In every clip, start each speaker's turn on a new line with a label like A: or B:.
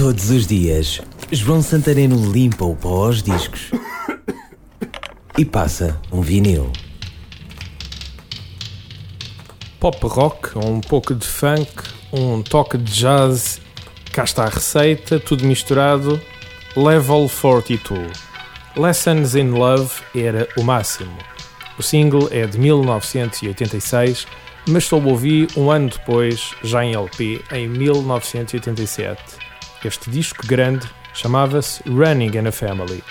A: Todos os dias, João Santareno limpa o pó aos discos e passa um vinil.
B: Pop rock, um pouco de funk, um toque de jazz, cá está a receita, tudo misturado. Level 42. Lessons in Love era o máximo. O single é de 1986, mas só o ouvi um ano depois, já em LP, em 1987. Este disco grande chamava-se Running in a Family.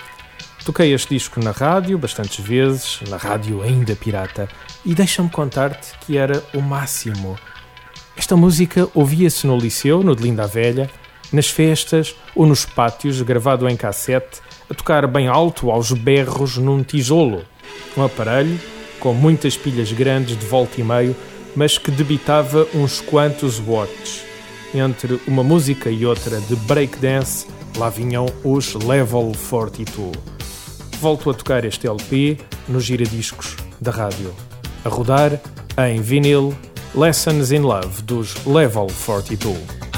B: Toquei este disco na rádio bastantes vezes, na rádio ainda pirata, e deixa-me contar-te que era o máximo. Esta música ouvia-se no liceu, no de Linda Velha, nas festas ou nos pátios, gravado em cassete, a tocar bem alto aos berros num tijolo. Um aparelho com muitas pilhas grandes de volta e meio, mas que debitava uns quantos watts. Entre uma música e outra de breakdance, lá vinham os Level 42. Volto a tocar este LP nos giradiscos da rádio. A rodar em vinil Lessons in Love dos Level 42.